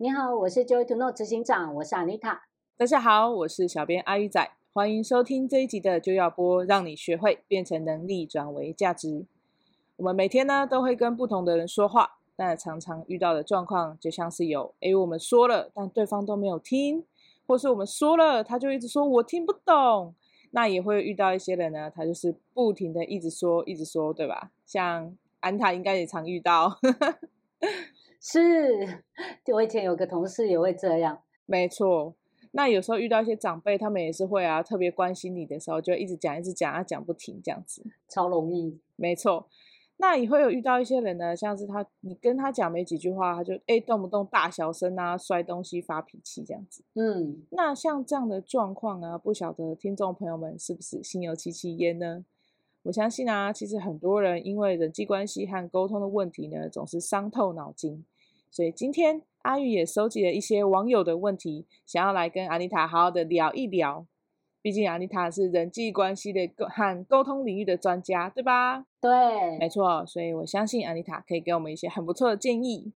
你好，我是 Joy to Know 执行长，我是 Anita。大家好，我是小编阿鱼仔，欢迎收听这一集的就要播，让你学会变成能力转为价值。我们每天呢都会跟不同的人说话，但常常遇到的状况就像是有，诶，我们说了，但对方都没有听，或是我们说了，他就一直说我听不懂。那也会遇到一些人呢，他就是不停的一直说，一直说，对吧？像安塔应该也常遇到。是，就我以前有个同事也会这样。没错。那有时候遇到一些长辈，他们也是会啊，特别关心你的时候，就一直讲，一直讲，他讲不停这样子，超容易。没错，那也会有遇到一些人呢，像是他，你跟他讲没几句话，他就哎动不动大小声啊，摔东西、发脾气这样子。嗯，那像这样的状况啊，不晓得听众朋友们是不是心有戚戚焉呢？我相信啊，其实很多人因为人际关系和沟通的问题呢，总是伤透脑筋，所以今天。阿玉也收集了一些网友的问题，想要来跟阿妮塔好好的聊一聊。毕竟阿妮塔是人际关系的和沟通领域的专家，对吧？对，没错。所以我相信阿妮塔可以给我们一些很不错的建议。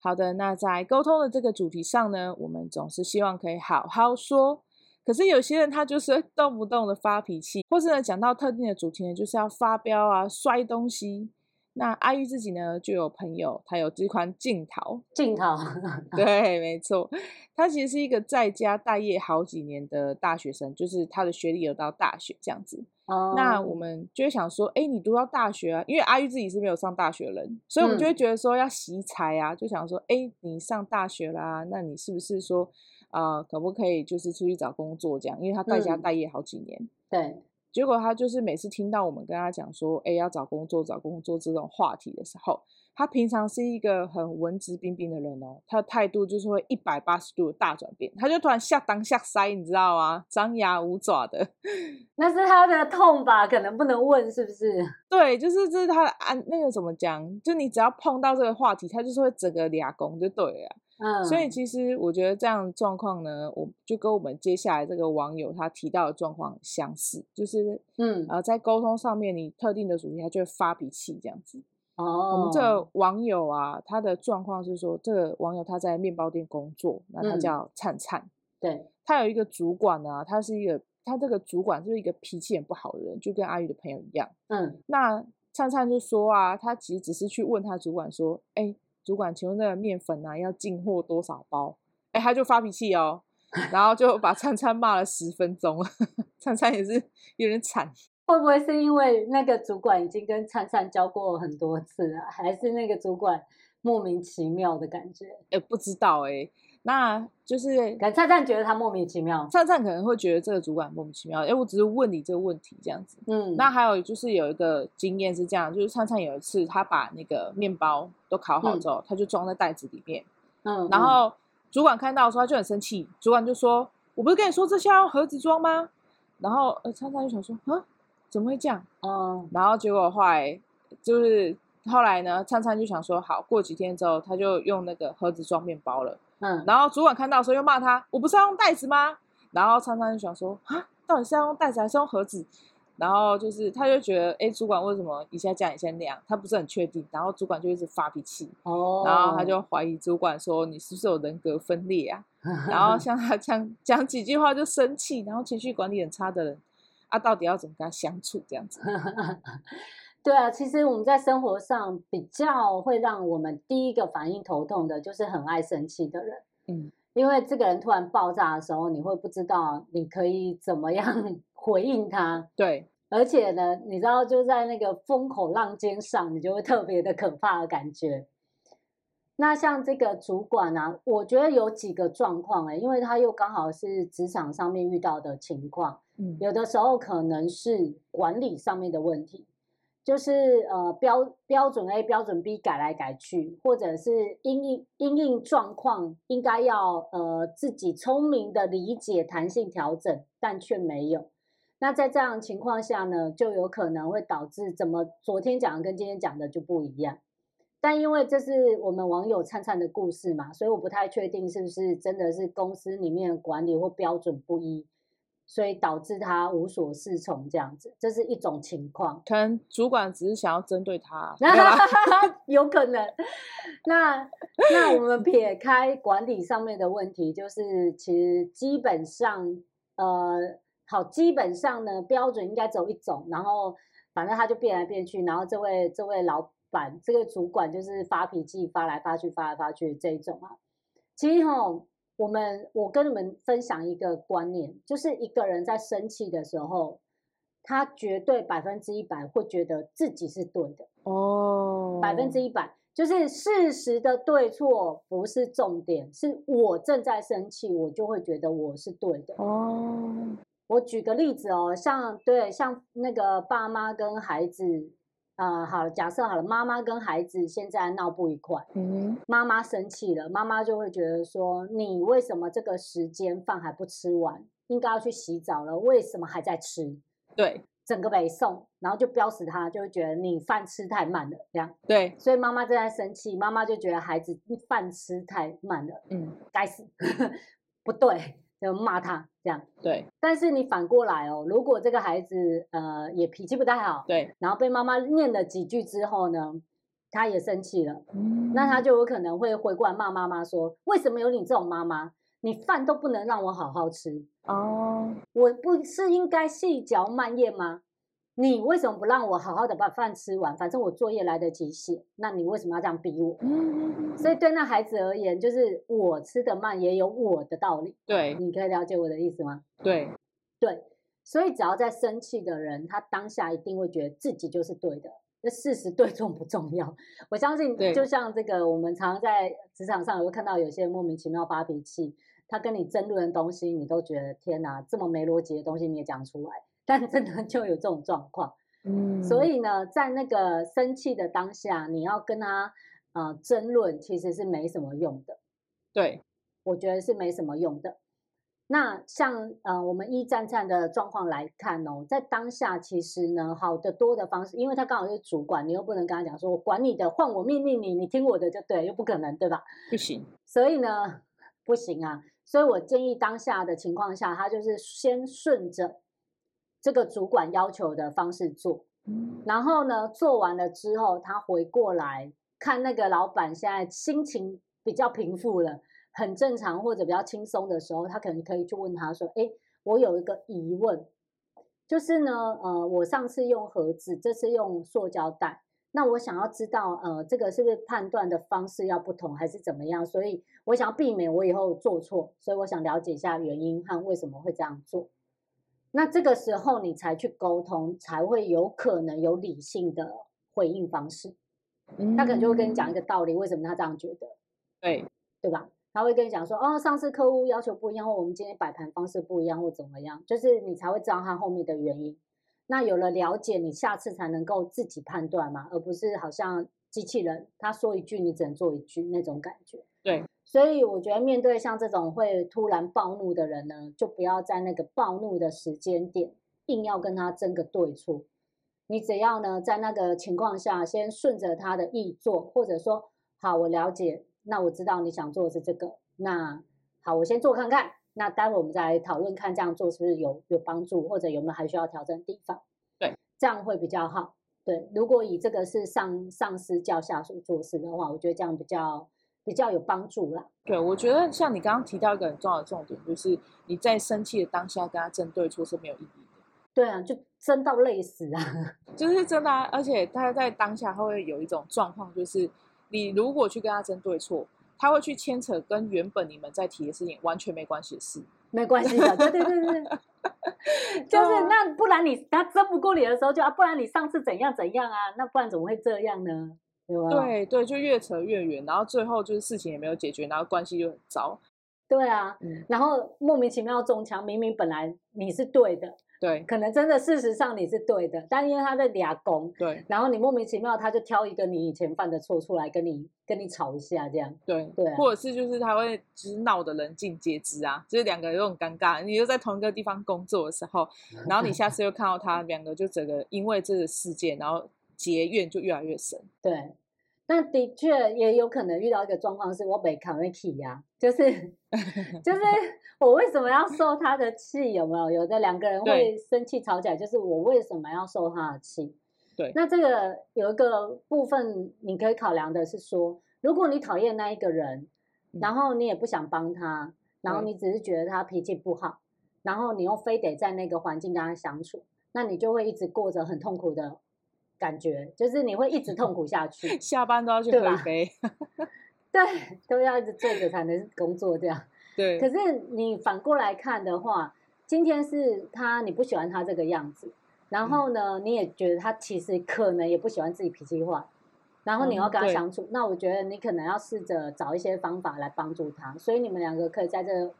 好的，那在沟通的这个主题上呢，我们总是希望可以好好说。可是有些人他就是动不动的发脾气，或是呢讲到特定的主题呢，就是要发飙啊、摔东西。那阿玉自己呢就有朋友，他有这款镜头，镜头，对，没错，他其实是一个在家待业好几年的大学生，就是他的学历有到大学这样子。哦，那我们就会想说，哎，你读到大学啊？因为阿玉自己是没有上大学的人，所以我们就会觉得说要惜才啊，嗯、就想说，哎，你上大学啦，那你是不是说？啊、呃，可不可以就是出去找工作这样？因为他在家待业好几年，嗯、对。结果他就是每次听到我们跟他讲说，哎，要找工作、找工作这种话题的时候，他平常是一个很文质彬彬的人哦，他的态度就是会一百八十度的大转变，他就突然下当下塞，你知道吗？张牙舞爪的。那是他的痛吧？可能不能问，是不是？对，就是这是他的安，那个怎么讲？就你只要碰到这个话题，他就是会整个俩拱就对了。嗯，所以其实我觉得这样的状况呢，我就跟我们接下来这个网友他提到的状况相似，就是嗯呃，在沟通上面，你特定的主题他就会发脾气这样子。哦，我们这个网友啊，他的状况是说，这个网友他在面包店工作，那他叫灿灿，对，他有一个主管呢、啊，他是一个他这个主管就是一个脾气很不好的人，就跟阿宇的朋友一样。嗯，那灿灿就说啊，他其实只是去问他主管说，哎。主管，请问那个面粉啊，要进货多少包？哎，他就发脾气哦，然后就把 灿灿骂了十分钟。灿灿也是有点惨，会不会是因为那个主管已经跟灿灿交过很多次了，还是那个主管莫名其妙的感觉？哎，不知道哎。那就是，灿灿觉得他莫名其妙。灿灿可能会觉得这个主管莫名其妙。哎，我只是问你这个问题这样子。嗯。那还有就是有一个经验是这样，就是灿灿有一次他把那个面包都烤好之后，嗯、他就装在袋子里面。嗯。然后主管看到的时候他就很生气，主管就说：“我不是跟你说这些要用盒子装吗？”然后呃，灿灿就想说：“啊，怎么会这样？”嗯。然后结果后来就是后来呢，灿灿就想说：“好，过几天之后，他就用那个盒子装面包了。”嗯，然后主管看到的时候又骂他，我不是要用袋子吗？然后常常就想说啊，到底是要用袋子还是用盒子？然后就是他就觉得，哎，主管为什么一下这样一下那样？他不是很确定。然后主管就一直发脾气，哦，然后他就怀疑主管说，你是不是有人格分裂啊？然后像他这样讲几句话就生气，然后情绪管理很差的人，啊，到底要怎么跟他相处这样子？对啊，其实我们在生活上比较会让我们第一个反应头痛的，就是很爱生气的人。嗯，因为这个人突然爆炸的时候，你会不知道你可以怎么样 回应他。对，而且呢，你知道就在那个风口浪尖上，你就会特别的可怕的感觉。那像这个主管啊，我觉得有几个状况哎，因为他又刚好是职场上面遇到的情况。嗯，有的时候可能是管理上面的问题。就是呃标标准 A 标准 B 改来改去，或者是因应因应状况应该要呃自己聪明的理解弹性调整，但却没有。那在这样情况下呢，就有可能会导致怎么昨天讲的跟今天讲的就不一样。但因为这是我们网友灿灿的故事嘛，所以我不太确定是不是真的是公司里面的管理或标准不一。所以导致他无所适从这样子，这是一种情况。可能主管只是想要针对他，有可能。那那我们撇开管理上面的问题，就是其实基本上，呃，好，基本上呢，标准应该只有一种，然后反正他就变来变去，然后这位这位老板这个主管就是发脾气，发来发去，发来发去这一种啊。其实哈。我们我跟你们分享一个观念，就是一个人在生气的时候，他绝对百分之一百会觉得自己是对的哦，百分之一百，就是事实的对错不是重点，是我正在生气，我就会觉得我是对的哦。我举个例子哦，像对像那个爸妈跟孩子。啊、呃，好了，假设好了，妈妈跟孩子现在闹不愉快，嗯，妈妈生气了，妈妈就会觉得说，你为什么这个时间饭还不吃完？应该要去洗澡了，为什么还在吃？对，整个北宋，然后就标死他，就会觉得你饭吃太慢了，这样。对，所以妈妈正在生气，妈妈就觉得孩子饭吃太慢了，嗯，该死，不对。就骂他这样，对。但是你反过来哦，如果这个孩子呃也脾气不太好，对，然后被妈妈念了几句之后呢，他也生气了，嗯，那他就有可能会回过来骂妈妈说：“为什么有你这种妈妈？你饭都不能让我好好吃哦，我不是应该细嚼慢咽吗？”你为什么不让我好好的把饭吃完？反正我作业来得及写，那你为什么要这样逼我？嗯所以对那孩子而言，就是我吃得慢也有我的道理。对，你可以了解我的意思吗？对，对，所以只要在生气的人，他当下一定会觉得自己就是对的。那事实对重不重要？我相信，就像这个，我们常常在职场上也会看到有些人莫名其妙发脾气，他跟你争论的东西，你都觉得天哪，这么没逻辑的东西你也讲出来。但真的就有这种状况，嗯，所以呢，在那个生气的当下，你要跟他呃争论，其实是没什么用的。对，我觉得是没什么用的。那像呃我们一战战的状况来看哦，在当下其实呢，好的多的方式，因为他刚好是主管，你又不能跟他讲说，我管你的，换我命令你，你听我的就对，又不可能，对吧？不行。所以呢，不行啊。所以我建议当下的情况下，他就是先顺着。这个主管要求的方式做，然后呢，做完了之后，他回过来看那个老板现在心情比较平复了，很正常或者比较轻松的时候，他可能可以去问他说：“哎，我有一个疑问，就是呢，呃，我上次用盒子，这次用塑胶袋，那我想要知道，呃，这个是不是判断的方式要不同，还是怎么样？所以我想要避免我以后做错，所以我想了解一下原因和为什么会这样做。”那这个时候你才去沟通，才会有可能有理性的回应方式。嗯他可能就会跟你讲一个道理，为什么他这样觉得？对，对吧？他会跟你讲说，哦，上次客户要求不一样，或我们今天摆盘方式不一样，或怎么样，就是你才会知道他后面的原因。那有了了解，你下次才能够自己判断嘛，而不是好像机器人，他说一句你只能做一句那种感觉。对。所以我觉得，面对像这种会突然暴怒的人呢，就不要在那个暴怒的时间点硬要跟他争个对错。你只要呢，在那个情况下，先顺着他的意做，或者说，好，我了解，那我知道你想做的是这个，那好，我先做看看。那待会我们再来讨论，看这样做是不是有有帮助，或者有没有还需要调整的地方。对，这样会比较好。对，如果以这个是上上司叫下属做事的话，我觉得这样比较。比较有帮助啦。对，我觉得像你刚刚提到一个很重要的重点，就是你在生气的当下跟他争对错是没有意义的。对啊，就争到累死啊！就是真的啊，而且他在当下他会有一种状况，就是你如果去跟他争对错，他会去牵扯跟原本你们在提的事情完全没关系的事。没关系的，对对对对，就是那不然你他争不过你的时候就啊，不然你上次怎样怎样啊？那不然怎么会这样呢？对对，就越扯越远，然后最后就是事情也没有解决，然后关系就很糟。对啊，嗯、然后莫名其妙中枪，明明本来你是对的，对，可能真的事实上你是对的，但因为他在俩攻，对，然后你莫名其妙他就挑一个你以前犯的错出来跟你跟你吵一下，这样，对对、啊，或者是就是他会就是闹得人尽皆知啊，就是两个人都很尴尬，你又在同一个地方工作的时候，然后你下次又看到他两个就整个因为这个事件，然后。结怨就越来越深，对，那的确也有可能遇到一个状况，是我被卡位气呀，就是就是 我为什么要受他的气？有没有？有的两个人会生气吵起来，就是我为什么要受他的气？对，那这个有一个部分你可以考量的是说，如果你讨厌那一个人，然后你也不想帮他，然后你只是觉得他脾气不好，然后你又非得在那个环境跟他相处，那你就会一直过着很痛苦的。感觉就是你会一直痛苦下去，下班都要去喝一杯，对，都要一直坐着才能工作这样。对，可是你反过来看的话，今天是他你不喜欢他这个样子，然后呢，嗯、你也觉得他其实可能也不喜欢自己脾气坏，然后你要跟他相处，嗯、那我觉得你可能要试着找一些方法来帮助他，所以你们两个可以在这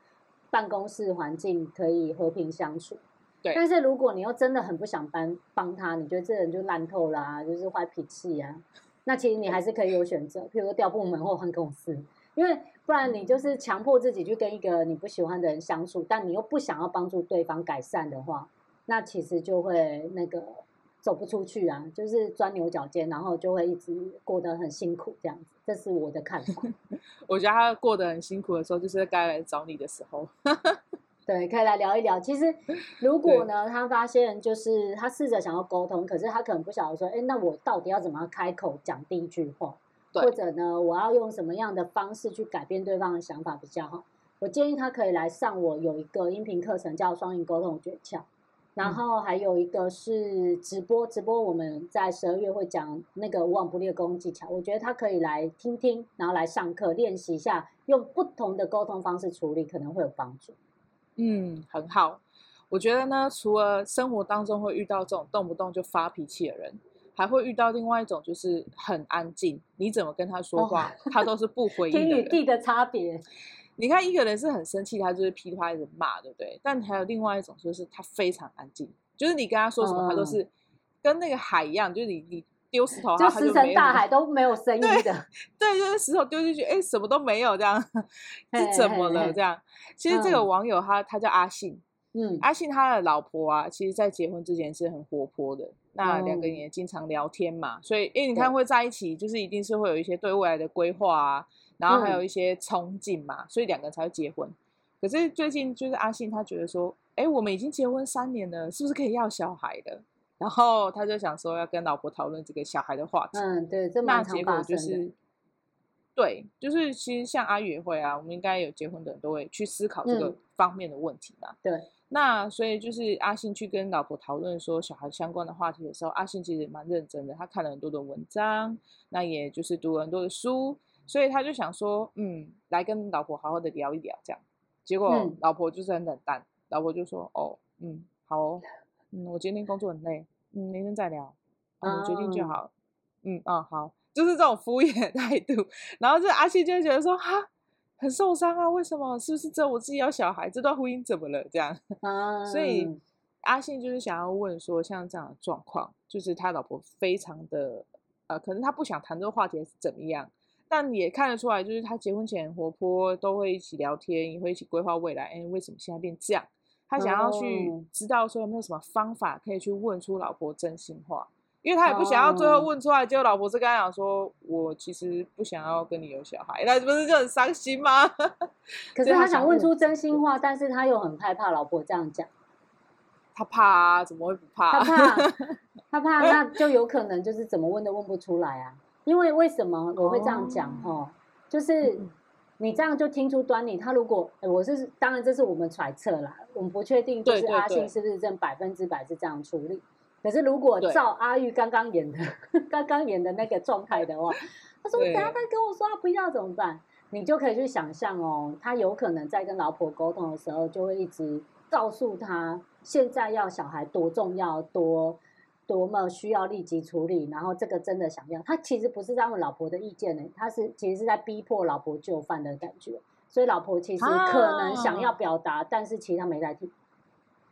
办公室环境可以和平相处。对但是如果你又真的很不想帮帮他，你觉得这人就烂透啦啊，就是坏脾气啊，那其实你还是可以有选择，譬如说调部门或换公司，因为不然你就是强迫自己去跟一个你不喜欢的人相处，但你又不想要帮助对方改善的话，那其实就会那个走不出去啊，就是钻牛角尖，然后就会一直过得很辛苦这样子，这是我的看法。我觉得他过得很辛苦的时候，就是该来找你的时候。对，可以来聊一聊。其实，如果呢，他发现就是他试着想要沟通，可是他可能不晓得说，哎，那我到底要怎么开口讲第一句话？对或者呢，我要用什么样的方式去改变对方的想法比较好？我建议他可以来上我有一个音频课程，叫双赢沟通诀窍。然后还有一个是直播，直播我们在十二月会讲那个无往不利的沟通技巧。我觉得他可以来听听，然后来上课练习一下，用不同的沟通方式处理，可能会有帮助。嗯，很好。我觉得呢，除了生活当中会遇到这种动不动就发脾气的人，还会遇到另外一种，就是很安静。你怎么跟他说话，哦、他都是不回应的。天与地的差别。你看，一个人是很生气，他就是噼里啪啦一直骂，对不对？但还有另外一种，就是他非常安静，就是你跟他说什么，他都是跟那个海一样，就是你你丢石头，就石沉大海都没有声音的。对，就是石头丢进去，哎，什么都没有，这样 是怎么了？这样。其实这个网友他他叫阿信，嗯，阿信他的老婆啊，其实在结婚之前是很活泼的，那两个人也经常聊天嘛，所以哎，你看会在一起，就是一定是会有一些对未来的规划啊，然后还有一些憧憬嘛，所以两个人才会结婚。可是最近就是阿信他觉得说，哎，我们已经结婚三年了，是不是可以要小孩的？然后他就想说要跟老婆讨论这个小孩的话题。嗯，对，这蛮常发生的。对，就是其实像阿宇也会啊，我们应该有结婚的人都会去思考这个方面的问题嘛。嗯、对，那所以就是阿信去跟老婆讨论说小孩相关的话题的时候，阿信其实也蛮认真的，他看了很多的文章，那也就是读了很多的书，所以他就想说，嗯，来跟老婆好好的聊一聊这样。结果老婆就是很冷淡，嗯、老婆就说，哦，嗯，好哦，嗯，我今天工作很累，嗯，明天再聊，嗯，你决定就好，嗯，嗯，好。就是这种敷衍的 态度，然后这阿信就会觉得说哈，很受伤啊，为什么？是不是只有我自己要小孩？这段婚姻怎么了？这样，啊、所以阿信就是想要问说，像这样的状况，就是他老婆非常的呃，可能他不想谈这个话题是怎么样，但也看得出来，就是他结婚前活泼，都会一起聊天，也会一起规划未来。哎，为什么现在变这样？他想要去知道说有没有什么方法可以去问出老婆真心话。因为他也不想要最后问出来，结果老婆是跟他讲说：“我其实不想要跟你有小孩。”那不是就很伤心吗？可是他想问出真心话，但是他又很害怕老婆这样讲。他怕啊？怎么会不怕？他怕，他怕，那就有可能就是怎么问都问不出来啊。因为为什么我会这样讲？哦，就是你这样就听出端倪。他如果我是当然这是我们揣测啦，我们不确定就是阿信是不是真百分之百是这样处理。可是，如果照阿玉刚刚演的、刚刚演的那个状态的话，他说：“等下他跟我说他不要怎么办？”你就可以去想象哦，他有可能在跟老婆沟通的时候，就会一直告诉他，现在要小孩多重要、多多么需要立即处理，然后这个真的想要。他其实不是在问老婆的意见呢，他是其实是在逼迫老婆就范的感觉。所以老婆其实可能想要表达，啊、但是其实他没在听。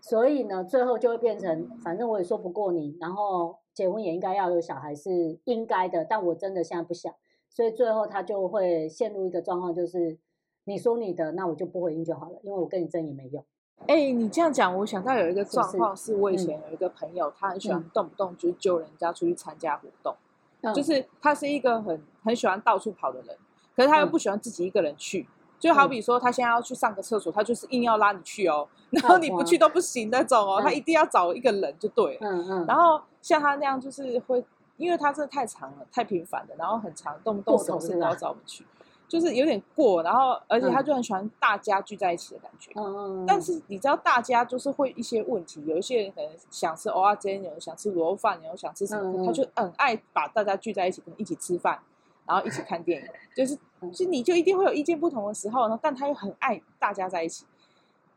所以呢，最后就会变成，反正我也说不过你，然后结婚也应该要有小孩是应该的，但我真的现在不想，所以最后他就会陷入一个状况，就是你说你的，那我就不回应就好了，因为我跟你争也没用。哎、欸，你这样讲，我想到有一个状况，是我以前有一个朋友，嗯、他很喜欢动不动就揪人家出去参加活动，嗯、就是他是一个很很喜欢到处跑的人，可是他又不喜欢自己一个人去。嗯、就好比说，他现在要去上个厕所，他就是硬要拉你去哦，然后你不去都不行那种哦，嗯、他一定要找一个人就对了。嗯嗯。然后像他那样，就是会，因为他真的太长了，太频繁了，然后很长，动不动什么事都要找我们去。就是有点过，然后而且他就很喜欢大家聚在一起的感觉。嗯嗯，但是你知道，大家就是会一些问题，有一些人可能想吃蚵仔煎，有人想吃螺饭，有人想吃什么，嗯、他就很爱把大家聚在一起，跟一起吃饭，然后一起看电影。就是，就你就一定会有意见不同的时候呢，但他又很爱大家在一起，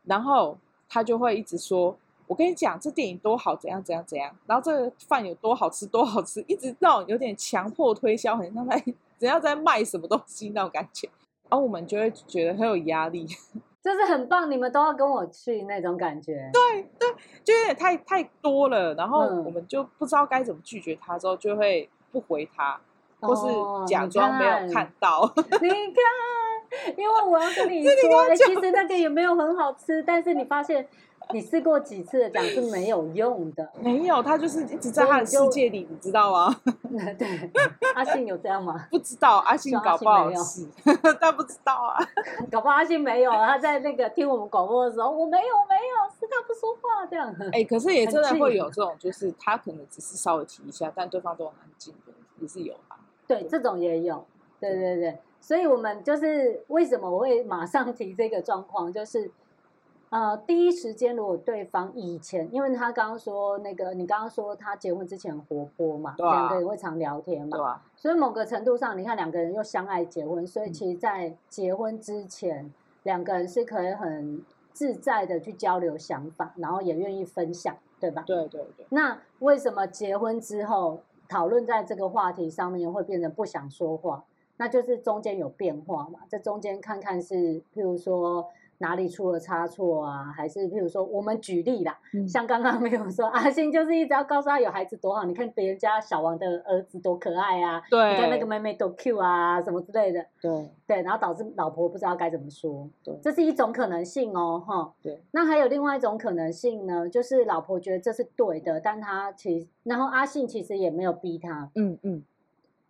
然后他就会一直说：“我跟你讲，这电影多好，怎样怎样怎样，然后这个饭有多好吃，多好吃。”一直到有点强迫推销，很像在。只要在卖什么东西那种感觉，然后我们就会觉得很有压力，就是很棒，你们都要跟我去那种感觉。对对，就有点太太多了，然后我们就不知道该怎么拒绝他，之后就会不回他，或是假装没有看到。哦、你看，因为我要跟你 说，哎，其实那个也没有很好吃，但是你发现。你试过几次的讲是没有用的，没有，他就是一直在他的世界里，你知道吗？对，阿信有这样吗？不知道，阿信搞不好是，但不知道啊，搞不好阿信没有，他在那个听我们广播的时候，我没有，没有，是他不说话这样。哎、欸，可是也真的会有这种，就是他可能只是稍微提一下，但对方都很安静的，也是有吧？对，这种也有，对对对，所以我们就是为什么我会马上提这个状况，就是。呃，第一时间如果对方以前，因为他刚刚说那个，你刚刚说他结婚之前很活泼嘛，两、啊、个人会常聊天嘛，啊、所以某个程度上，你看两个人又相爱结婚，所以其实，在结婚之前，两、嗯、个人是可以很自在的去交流想法，然后也愿意分享，对吧？对对对。那为什么结婚之后讨论在这个话题上面会变成不想说话？那就是中间有变化嘛，这中间看看是，譬如说。哪里出了差错啊？还是譬如说，我们举例啦，嗯、像刚刚没有说阿信就是一直要告诉他有孩子多好，你看别人家小王的儿子多可爱啊，对，你看那个妹妹多 cute 啊，什么之类的，对对，然后导致老婆不知道该怎么说，对，这是一种可能性哦，哈，对。那还有另外一种可能性呢，就是老婆觉得这是对的，但他其实，然后阿信其实也没有逼他，嗯嗯，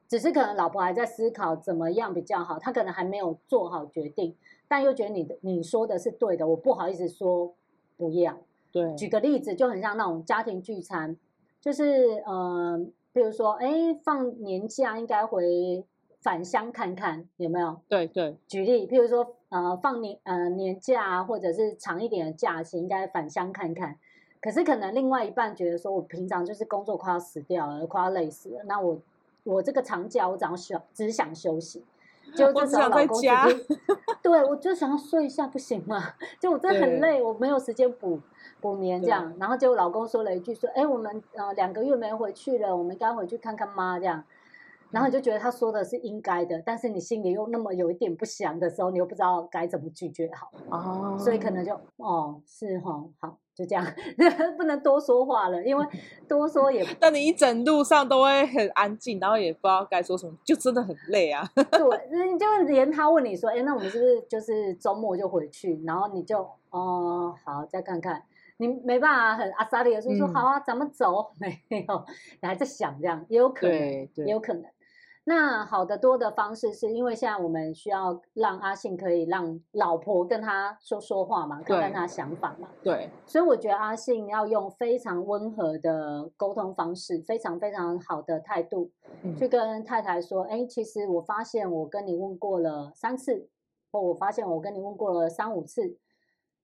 只是可能老婆还在思考怎么样比较好，他可能还没有做好决定。但又觉得你的你说的是对的，我不好意思说不要。对，举个例子，就很像那种家庭聚餐，就是呃，比如说，哎，放年假应该回返乡看看，有没有？对对。举例，譬如说，呃，放年呃年假或者是长一点的假期，应该返乡看看。可是可能另外一半觉得说，我平常就是工作快要死掉了，快要累死了，那我我这个长假我只要休只想休息。就这时候老公直接，对，我就想要睡一下，不行吗？就我真的很累，我没有时间补补眠这样。然后结果老公说了一句说：“哎，我们呃两个月没回去了，我们该回去看看妈这样。”然后你就觉得他说的是应该的，但是你心里又那么有一点不祥的时候，你又不知道该怎么拒绝好。哦，所以可能就哦是哈好。就这样，不能多说话了，因为多说也。但你一整路上都会很安静，然后也不知道该说什么，就真的很累啊。对，你就连他问你说：“哎，那我们是不是就是周末就回去？”然后你就哦好，再看看。你没办法很阿萨利的说说好啊，咱们走。没有，你还在想这样，也有可能，也有可能。那好的多的方式是因为现在我们需要让阿信可以让老婆跟他说说话嘛，看看他想法嘛。对，所以我觉得阿信要用非常温和的沟通方式，非常非常好的态度，嗯、去跟太太说：“哎，其实我发现我跟你问过了三次，或我发现我跟你问过了三五次，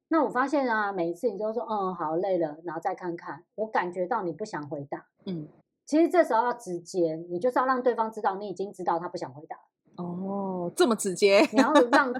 那我发现啊，每一次你都说嗯好累了，然后再看看，我感觉到你不想回答。”嗯。其实这时候要直接，你就是要让对方知道你已经知道他不想回答。哦，这么直接？你要让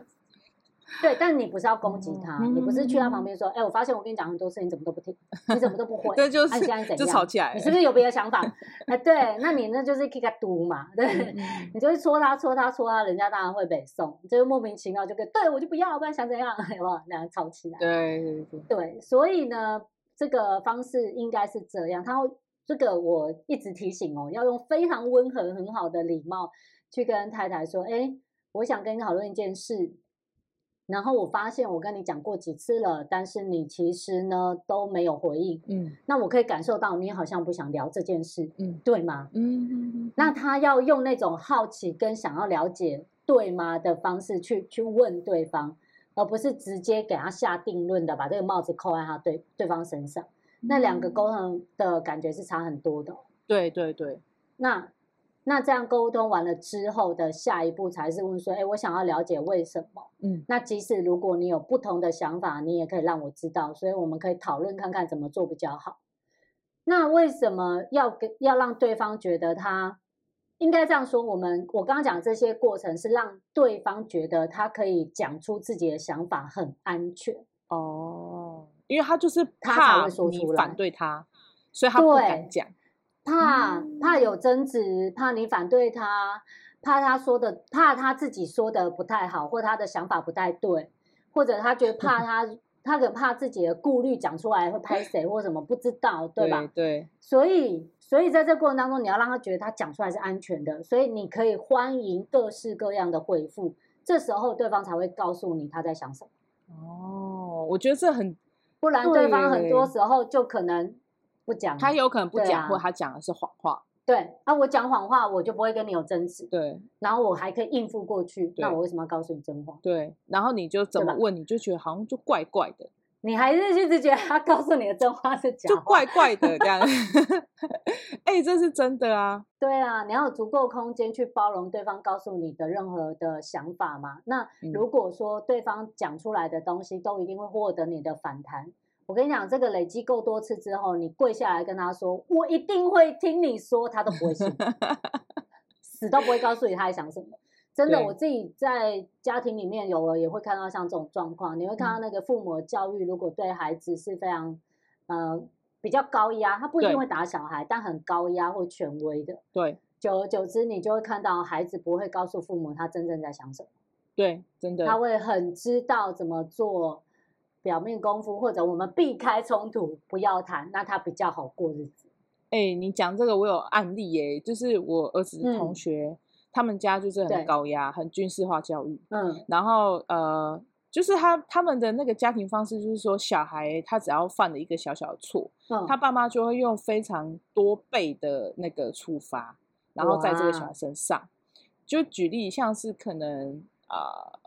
对，但你不是要攻击他，嗯、你不是去他旁边说：“哎、嗯，我发现我跟你讲很多事，你怎么都不听？你怎么都不回？”这就是、啊、你现在怎样？就吵起来。你是不是有别的想法？哎，对，那你那就是给他堵嘛，对，嗯、你就是戳他戳他戳他，人家当然会北宋，就是莫名其妙就跟对我就不要，不然想怎样？有没有？两人吵起来。对对对。对，所以呢，这个方式应该是这样，他会。这个我一直提醒哦，要用非常温和、很好的礼貌去跟太太说：“哎，我想跟你讨论一件事。然后我发现我跟你讲过几次了，但是你其实呢都没有回应，嗯，那我可以感受到你好像不想聊这件事，嗯，对吗？嗯，嗯那他要用那种好奇跟想要了解对吗的方式去去问对方，而不是直接给他下定论的把这个帽子扣在他对对方身上，那两个沟通的感觉是差很多的。对对对，那。那这样沟通完了之后的下一步才是问说，哎，我想要了解为什么？嗯，那即使如果你有不同的想法，你也可以让我知道，所以我们可以讨论看看怎么做比较好。那为什么要给要让对方觉得他应该这样说？我们我刚刚讲这些过程是让对方觉得他可以讲出自己的想法很安全哦，因为他就是他怕才会说出来你反对他，所以他不敢讲。怕怕有争执，怕你反对他，怕他说的，怕他自己说的不太好，或他的想法不太对，或者他觉得怕 他，他可怕自己的顾虑讲出来会拍 谁或什么不知道，对吧？对，对。所以，所以在这过程当中，你要让他觉得他讲出来是安全的，所以你可以欢迎各式各样的回复，这时候对方才会告诉你他在想什么。哦，我觉得这很，不然对方很多时候就可能。不讲，他有可能不讲，啊、或他讲的是谎话。对啊，我讲谎话，我就不会跟你有争执。对，然后我还可以应付过去。那我为什么要告诉你真话？对，然后你就怎么问，你就觉得好像就怪怪的。你还是一直觉得他告诉你的真话是假话，就怪怪的这样。哎、欸，这是真的啊。对啊，你要有足够空间去包容对方告诉你的任何的想法嘛。那如果说对方讲出来的东西都一定会获得你的反弹。我跟你讲，这个累积够多次之后，你跪下来跟他说：“我一定会听你说。”他都不会信，死都不会告诉你他在想什么。真的，我自己在家庭里面有了，也会看到像这种状况。你会看到那个父母教育，如果对孩子是非常呃比较高压，他不一定会打小孩，但很高压或权威的。对，久而久之，你就会看到孩子不会告诉父母他真正在想什么。对，真的，他会很知道怎么做。表面功夫，或者我们避开冲突，不要谈，那他比较好过日子。哎、欸，你讲这个，我有案例耶，就是我儿子的同学，嗯、他们家就是很高压，很军事化教育。嗯，然后呃，就是他他们的那个家庭方式，就是说小孩他只要犯了一个小小的错，嗯，他爸妈就会用非常多倍的那个处罚，然后在这个小孩身上，就举例像是可能啊。呃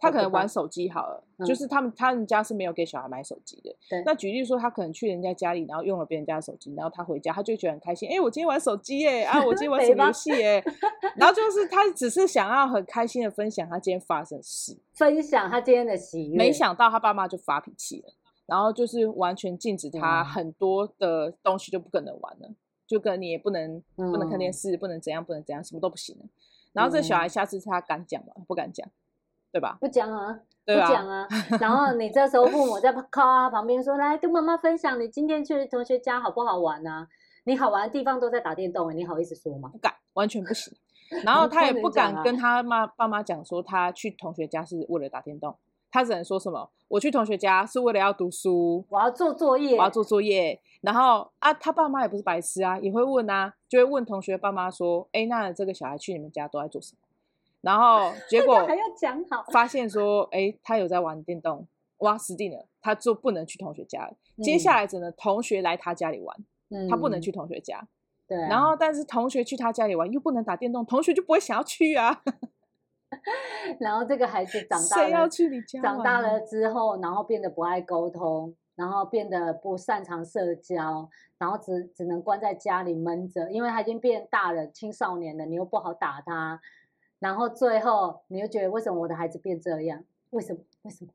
他可能玩手机好了，嗯、就是他们他们家是没有给小孩买手机的。对。那举例说，他可能去人家家里，然后用了别人家的手机，然后他回家，他就觉得很开心。哎、欸，我今天玩手机耶！啊，我今天玩 什么游戏耶？然后就是他只是想要很开心的分享他今天发生的事，分享他今天的喜悦。没想到他爸妈就发脾气了，然后就是完全禁止他很多的东西就不可能玩了，就跟你也不能、嗯、不能看电视，不能怎样不能怎样，什么都不行了。然后这小孩下次他敢讲吗？不敢讲。对吧？不讲啊，不讲啊。然后你这时候父母在靠啊旁边说：“来跟妈妈分享，你今天去同学家好不好玩啊？你好玩的地方都在打电动，你好意思说吗？”不敢，完全不行。然后他也不敢跟他妈爸妈讲说他去同学家是为了打电动，他只能说什么：“我去同学家是为了要读书，我要做作业，我要做作业。”然后啊，他爸妈也不是白痴啊，也会问啊，就会问同学爸妈说：“哎，那这个小孩去你们家都在做什么？”然后 结果还要讲好，发现说，哎，他有在玩电动，哇，死定了，他就不能去同学家了。接下来只能同学来他家里玩，嗯，他不能去同学家。对，然后但是同学去他家里玩又不能打电动，同学就不会想要去啊。然后这个孩子长大了，谁要去你家？长大了之后，然后变得不爱沟通，然后变得不擅长社交，然后只只能关在家里闷着，因为他已经变大了，青少年了，你又不好打他。然后最后，你又觉得为什么我的孩子变这样？为什么？为什么？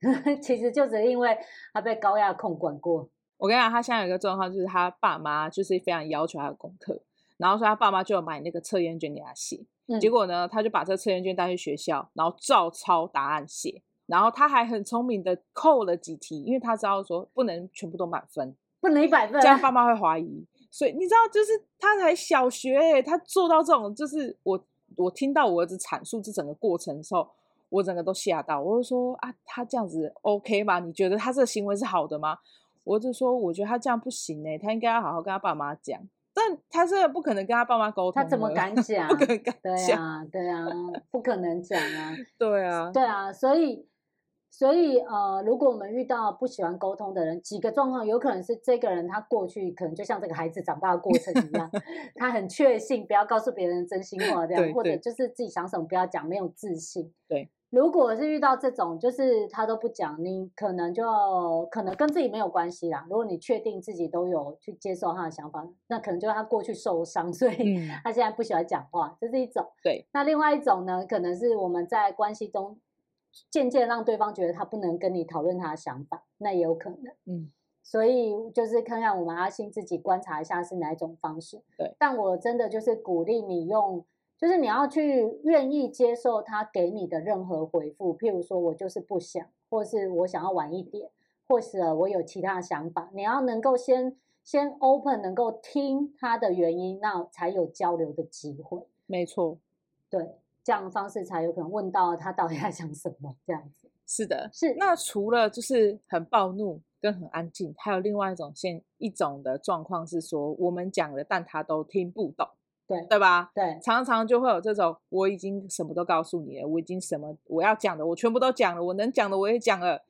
其实就只是因为他被高压控管过。我跟你讲，他现在有一个状况，就是他爸妈就是非常要求他的功课，然后说他爸妈就有买那个测验卷给他写，嗯、结果呢，他就把这个测验卷带去学校，然后照抄答案写，然后他还很聪明的扣了几题，因为他知道说不能全部都满分，不能一百分，这样爸妈会怀疑。所以你知道，就是他才小学、欸，他做到这种，就是我。我听到我儿子阐述这整个过程的时候，我整个都吓到。我就说啊，他这样子 OK 吗？你觉得他这个行为是好的吗？我就说，我觉得他这样不行哎、欸，他应该要好好跟他爸妈讲。但他这个不可能跟他爸妈沟通，他怎么敢讲？不可能敢讲。对啊，对啊，不可能讲啊。对啊，对啊。所以，所以呃，如果我们遇到不喜欢沟通的人，几个状况有可能是这个人他过去可能就像这个孩子长大的过程一样，他很确信不要告诉别人真心话这样，或者就是自己想什么不要讲，没有自信。对，如果是遇到这种，就是他都不讲，你可能就可能跟自己没有关系啦。如果你确定自己都有去接受他的想法，那可能就是他过去受伤，所以他现在不喜欢讲话，这是一种。对，那另外一种呢，可能是我们在关系中。渐渐让对方觉得他不能跟你讨论他的想法，那也有可能。嗯，所以就是看看我们阿星自己观察一下是哪一种方式。对，但我真的就是鼓励你用，就是你要去愿意接受他给你的任何回复，譬如说我就是不想，或是我想要晚一点，或是我有其他想法，你要能够先先 open，能够听他的原因，那才有交流的机会。没错，对。这样的方式才有可能问到他到底在想什么，这样子。是的，是。那除了就是很暴怒跟很安静，还有另外一种现一种的状况是说，我们讲的，但他都听不懂，对对吧？对，常常就会有这种，我已经什么都告诉你了，我已经什么我要讲的我全部都讲了，我能讲的我也讲了，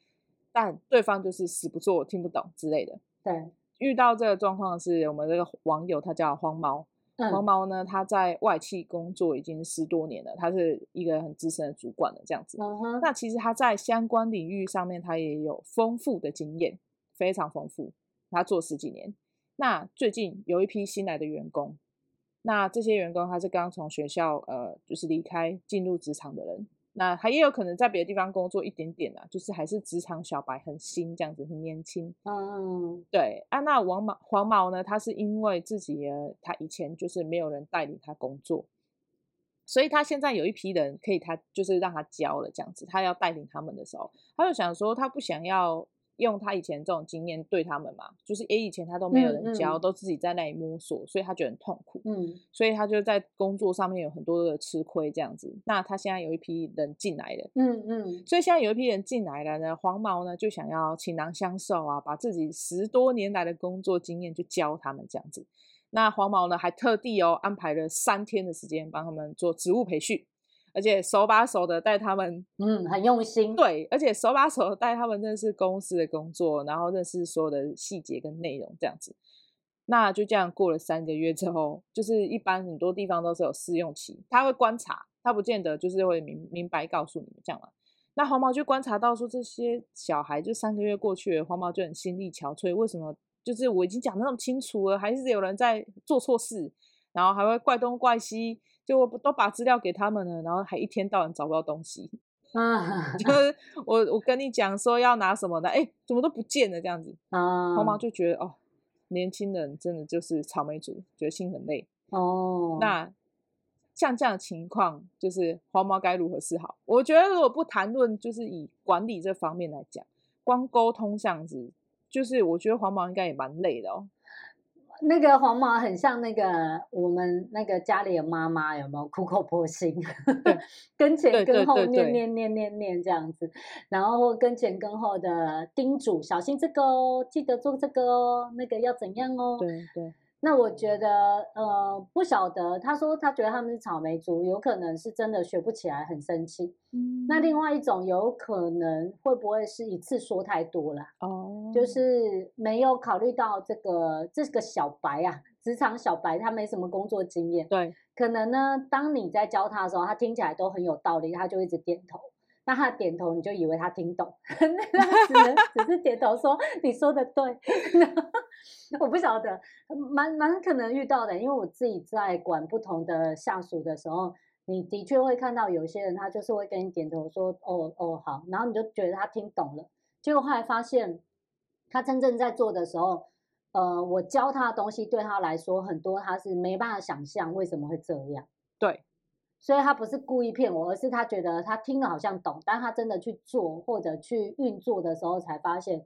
但对方就是死不做，听不懂之类的。对，遇到这个状况是我们这个网友，他叫黄毛。黄毛呢，他在外企工作已经十多年了，他是一个很资深的主管了，这样子。Uh -huh. 那其实他在相关领域上面，他也有丰富的经验，非常丰富。他做十几年。那最近有一批新来的员工，那这些员工他是刚从学校呃，就是离开进入职场的人。那他也有可能在别的地方工作一点点啊，就是还是职场小白，很新这样子，很年轻。嗯，对。啊，那王毛黄毛呢？他是因为自己他以前就是没有人带领他工作，所以他现在有一批人可以他就是让他教了这样子。他要带领他们的时候，他就想说他不想要。用他以前这种经验对他们嘛，就是也，以前他都没有人教，嗯嗯，都自己在那里摸索，所以他觉得很痛苦。嗯，所以他就在工作上面有很多的吃亏这样子。那他现在有一批人进来了，嗯嗯，所以现在有一批人进来了呢，黄毛呢就想要倾囊相授啊，把自己十多年来的工作经验就教他们这样子。那黄毛呢还特地哦安排了三天的时间帮他们做职务培训。而且手把手的带他们，嗯，很用心。对，而且手把手的带他们认识公司的工作，然后认识所有的细节跟内容，这样子。那就这样过了三个月之后，就是一般很多地方都是有试用期，他会观察，他不见得就是会明明白告诉你们这样嘛。那黄毛就观察到说，这些小孩就三个月过去了，黄毛就很心力憔悴。为什么？就是我已经讲的那么清楚了，还是有人在做错事，然后还会怪东怪西。就我都把资料给他们了，然后还一天到晚找不到东西。啊，就是我我跟你讲说要拿什么的，哎，怎么都不见了这样子。啊，黄毛就觉得哦，年轻人真的就是草莓族，觉得心很累。哦，那像这样的情况，就是黄毛该如何是好？我觉得如果不谈论，就是以管理这方面来讲，光沟通这样子，就是我觉得黄毛应该也蛮累的哦。那个黄毛很像那个我们那个家里的妈妈，有没有苦口婆心，跟前跟后念念念念念这样子，然后跟前跟后的叮嘱，小心这个哦，记得做这个哦，那个要怎样哦？对对。那我觉得，呃，不晓得。他说他觉得他们是草莓族，有可能是真的学不起来，很生气。嗯。那另外一种有可能会不会是一次说太多了？哦。就是没有考虑到这个这个小白啊，职场小白，他没什么工作经验。对。可能呢，当你在教他的时候，他听起来都很有道理，他就一直点头。那他点头，你就以为他听懂，那他只能只是点头说你说的对。我不晓得，蛮蛮可能遇到的，因为我自己在管不同的下属的时候，你的确会看到有些人他就是会跟你点头说哦哦好，然后你就觉得他听懂了，结果后来发现他真正在做的时候，呃，我教他的东西对他来说很多他是没办法想象为什么会这样。对。所以他不是故意骗我，而是他觉得他听了好像懂，但他真的去做或者去运作的时候，才发现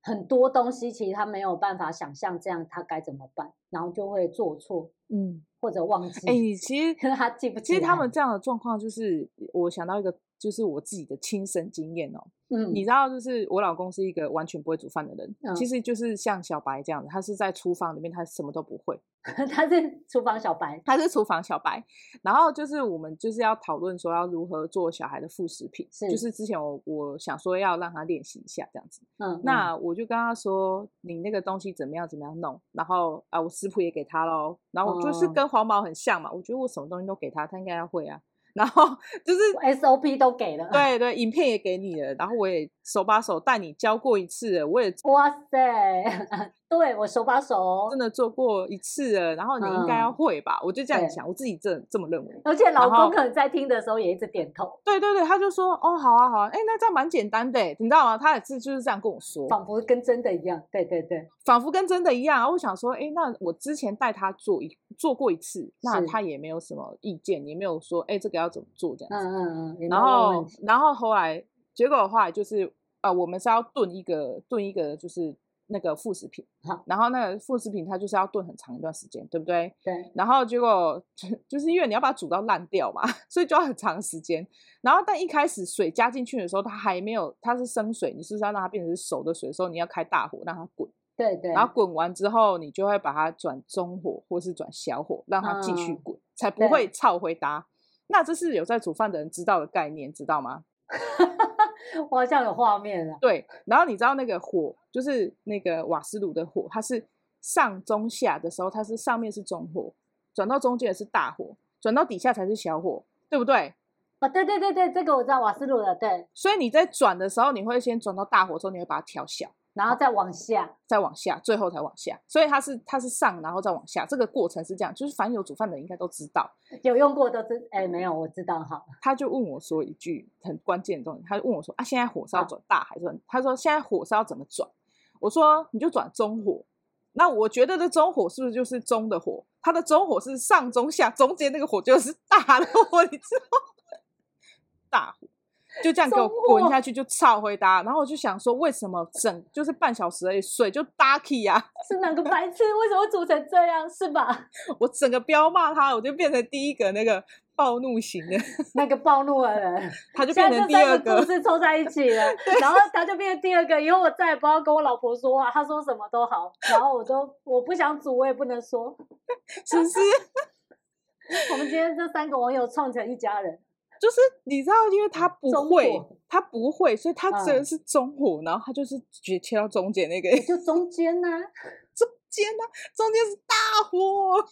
很多东西其实他没有办法想象，这样他该怎么办，然后就会做错，嗯，或者忘记。哎、欸，其实 他记不？其实他们这样的状况，就是我想到一个就是我自己的亲身经验哦。嗯，你知道，就是我老公是一个完全不会煮饭的人，嗯。其实就是像小白这样子，他是在厨房里面，他什么都不会，他是厨房小白，他是厨房小白。然后就是我们就是要讨论说要如何做小孩的副食品，是。就是之前我我想说要让他练习一下这样子，嗯，那我就跟他说你那个东西怎么样怎么样弄，然后啊我食谱也给他喽，然后我就是哦。跟黄毛很像嘛，我觉得我什么东西都给他，他应该要会啊。然后就是嗯 SOP 都给了，，对对，影片也给你了，然后我也手把手带你教过一次了，我也哇塞，对我手把手哦真，的做过一次了，然后你应该要会吧？我就这样想，我自己这这么认为。而且老公可能在听的时候也一直点头，对对对，他就说哦，好啊好啊，哎，那这样蛮简单的，你知道吗？他也是就是这样跟我说，仿佛跟真的一样，对对对，仿佛跟真的一样。然后我想说，哎，那我之前带他做一做过一次，那他也没有什么意见，也没有说，哎，这个要怎么做这样子。嗯嗯嗯，然后，然后后来结果的话就是，呃，我们是要炖一个炖一个就是那个副食品好，然后那个副食品它就是要炖很长一段时间，对不对？对，然后结果就就是因为你要把它煮到烂掉嘛，所以就要很长时间。然后但一开始水加进去的时候，它还没有，它是生水，你是不是要让它变成熟的水的时候，你要开大火让它滚。对对，然后滚完之后，你就会把它转中火或是转小火，让它继续嗯滚，才不会炒回搭。那这是有在煮饭的人知道的概念，知道吗？我好像有画面啊，对。然后你知道那个火，就是那个瓦斯炉的火，它是上中下的时候，它是上面是中火，转到中间的是大火，转到底下才是小火，对不对？啊，对对对对，这个我知道瓦斯炉的，对，所以你在转的时候，你会先转到大火之后，你会把它调小。然后再往下，再往下，最后才往下，所以它是它是上，然后再往下，这个过程是这样，就是凡有煮饭的人应该都知道。有用过都知，哎，没有，我知道哈，他就问我说一句很关键的东西，他就问我说啊，现在火是要转大还是？他说现在火是要怎么转？我说你就转中火。那我觉得的中火是不是就是中的火？它的中火是上中下，中间那个火就是大的火，你知道吗？大火。就这样给我 滚下去，就超回答。然后我就想说，为什么整就是半小时而已，水就打起呀？是哪个白痴？为什么煮成这样？是吧？我整个飙骂他，我就变成第一个那个暴怒型的，那个暴怒的人，他就变成第二个。故事凑在一起了，然后他就变成第二个。以后我再也不要跟我老婆说话，他说什么都好，然后我都我不想煮，我也不能说，是不是？我们今天这三个网友创成一家人。就是你知道，因为他不会，他不会，所以他只能是中火，嗯、然后他就是直接切到中间那个，就中间呐、啊，中间呐、啊，中间是大火，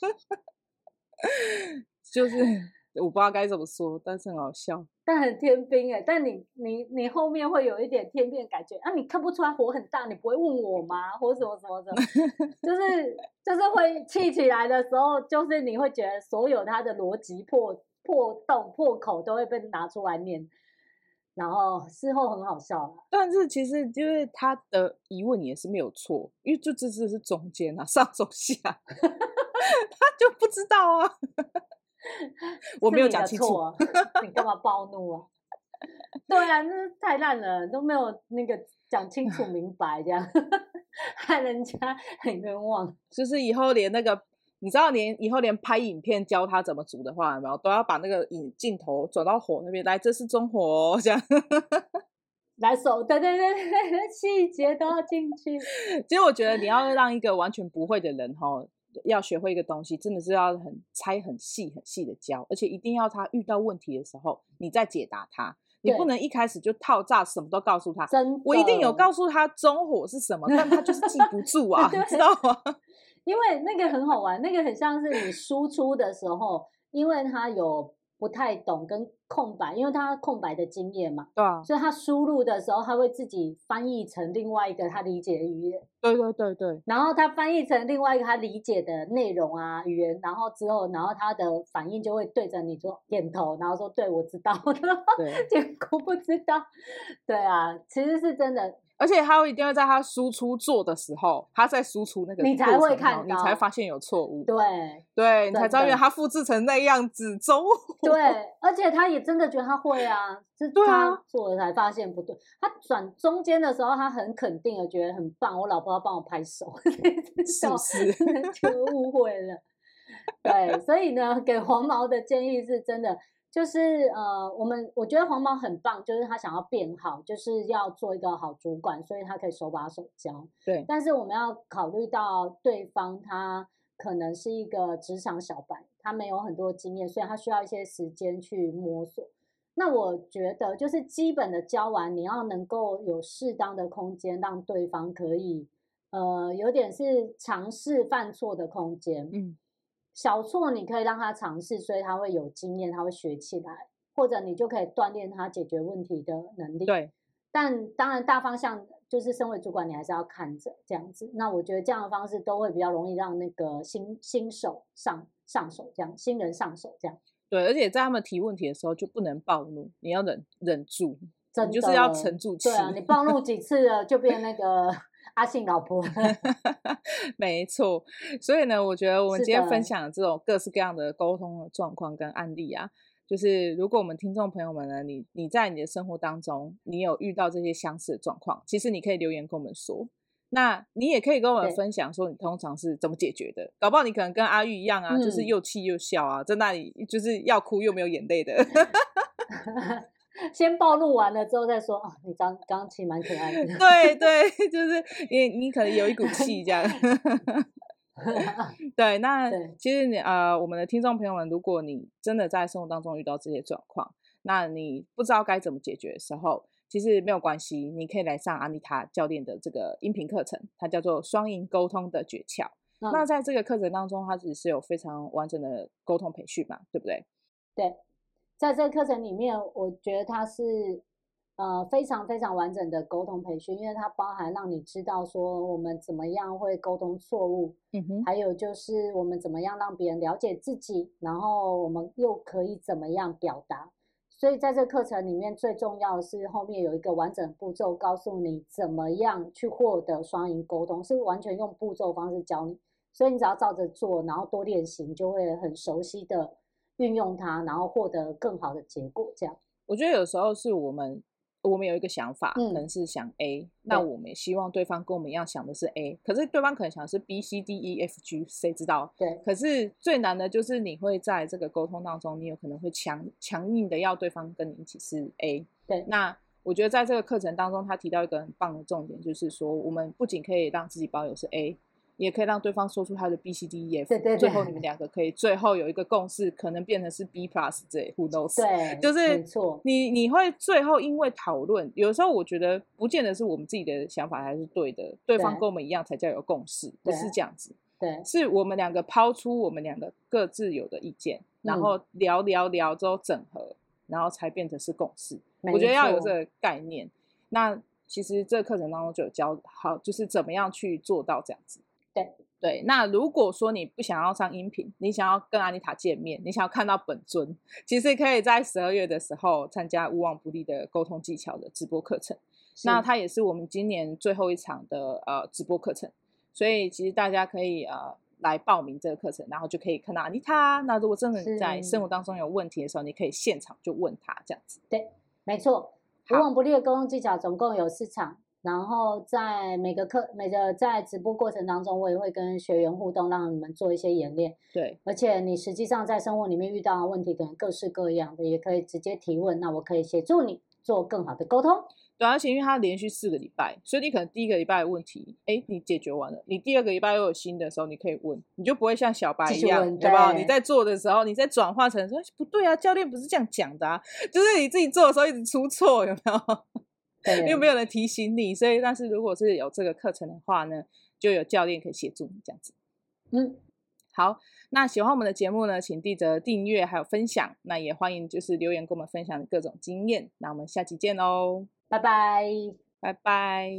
就是我不知道该怎么说，但是很好笑，但很天兵哎，但你你你后面会有一点天兵的感觉啊，你看不出来火很大，你不会问我吗？或什么什么什么，就是就是会气起来的时候，就是你会觉得所有他的逻辑破。破洞破口都会被拿出来念，然后事后很好笑。但是其实就是他的疑问也是没有错，因为就这只是中间啊，上中下，他就不知道啊。我没有讲清楚，啊、你干嘛暴怒啊？对啊，那太烂了，都没有那个讲清楚明白，这样害人家很冤枉。就是以后连那个。你知道，连以后连拍影片教他怎么煮的话，有没有都要把那个影镜头转到火那边来，这是中火哦，这样 来手，对对对对，细节都要进去。其实我觉得你要让一个完全不会的人哈，要学会一个东西，真的是要很拆很细很细的教，而且一定要他遇到问题的时候，你再解答他，你不能一开始就套炸，什么都告诉他。真，我一定有告诉他中火是什么，但他就是记不住啊，你知道吗？因为那个很好玩，那个很像是你输出的时候，因为他有不太懂跟空白，因为他空白的经验嘛，对啊，所以他输入的时候，他会自己翻译成另外一个他理解的语言，对对对对，然后他翻译成另外一个他理解的内容啊语言，然后之后，然后他的反应就会对着你说点头，然后说对，我知道，对，结果不知道，对啊，其实是真的。而且他一定会在他输出做的时候，他在输出那个，你才会看到，你才发现有错误。对，对，你才知道原来他复制成那样子中。对，而且他也真的觉得他会啊，是他做了才发现不对。他转中间的时候，他很肯定的觉得很棒，我老婆要帮我拍手，是不是？就误会了。对，所以呢，给黄毛的建议是真的，就是呃，我们我觉得黄毛很棒，就是他想要变好，就是要做一个好主管，所以他可以手把手教。对，但是我们要考虑到对方他可能是一个职场小白，他没有很多经验，所以他需要一些时间去摸索。那我觉得就是基本的教完，你要能够有适当的空间，让对方可以呃有点是尝试犯错的空间。嗯。小错你可以让他尝试，所以他会有经验，他会学起来，或者你就可以锻炼他解决问题的能力。对，但当然大方向就是身为主管，你还是要看着这样子。那我觉得这样的方式都会比较容易让那个新新手上上手，这样新人上手这样。对，而且在他们提问题的时候就不能暴怒，你要忍忍住，你就是要沉住气。对啊，你暴怒几次了就变那个。阿信老婆，没错。所以呢，我觉得我们今天分享的这种各式各样的沟通的状况跟案例啊，就是如果我们听众朋友们呢，你你在你的生活当中，你有遇到这些相似的状况，其实你可以留言跟我们说。那你也可以跟我们分享说，你通常是怎么解决的？搞不好你可能跟阿玉一样啊，就是又气又笑啊，在那里就是要哭又没有眼泪的。先暴露完了之后再说啊，你刚刚其实蛮可爱的。对对，就是你你可能有一股气这样。对，那其实你呃，我们的听众朋友们，如果你真的在生活当中遇到这些状况，那你不知道该怎么解决的时候，其实没有关系，你可以来上安妮塔教练的这个音频课程，它叫做双赢沟通的诀窍。嗯、那在这个课程当中，它其实是有非常完整的沟通培训嘛，对不对？对。在这个课程里面，我觉得它是呃非常非常完整的沟通培训，因为它包含让你知道说我们怎么样会沟通错误，嗯哼，还有就是我们怎么样让别人了解自己，然后我们又可以怎么样表达。所以在这个课程里面，最重要的是后面有一个完整步骤，告诉你怎么样去获得双赢沟通，是完全用步骤方式教你。所以你只要照着做，然后多练习，你就会很熟悉的。运用它，然后获得更好的结果。这样，我觉得有时候是我们，我们有一个想法，嗯、可能是想 A，那我们也希望对方跟我们一样想的是 A，可是对方可能想的是 B、C、D、E、F、G，谁知道？对。可是最难的就是你会在这个沟通当中，你有可能会强强硬的要对方跟你一起是 A。对。那我觉得在这个课程当中，他提到一个很棒的重点，就是说我们不仅可以让自己保有是 A。也可以让对方说出他的 B C D E F，对对对，最后你们两个可以最后有一个共识，可能变成是 B plus 这 Who knows？对，就是没错。你你会最后因为讨论，有时候我觉得不见得是我们自己的想法才是对的，对方跟我们一样才叫有共识，不是这样子。对，是我们两个抛出我们两个各自有的意见，然后聊聊聊之后整合，然后才变成是共识。我觉得要有这个概念。那其实这个课程当中就有教好，就是怎么样去做到这样子。对对，那如果说你不想要上音频，你想要跟安妮塔见面，你想要看到本尊，其实可以在十二月的时候参加无往不利的沟通技巧的直播课程。那它也是我们今年最后一场的呃直播课程，所以其实大家可以呃来报名这个课程，然后就可以看到安妮塔。那如果真的在生活当中有问题的时候，你可以现场就问他这样子。对，没错，无往不利的沟通技巧总共有四场。然后在每个课、每个在直播过程当中，我也会跟学员互动，让你们做一些演练。对，而且你实际上在生活里面遇到的问题，可能各式各样的，也可以直接提问，那我可以协助你做更好的沟通。对，而且因为它连续四个礼拜，所以你可能第一个礼拜的问题，哎，你解决完了，你第二个礼拜又有新的时候，你可以问，你就不会像小白一样，对吧？你在做的时候，你在转化成说不对啊，教练不是这样讲的啊，就是你自己做的时候一直出错，有没有？对又没有人提醒你，所以但是如果是有这个课程的话呢，就有教练可以协助你这样子。嗯，好，那喜欢我们的节目呢，请记得订阅还有分享，那也欢迎就是留言跟我们分享各种经验。那我们下期见喽，拜拜，拜拜。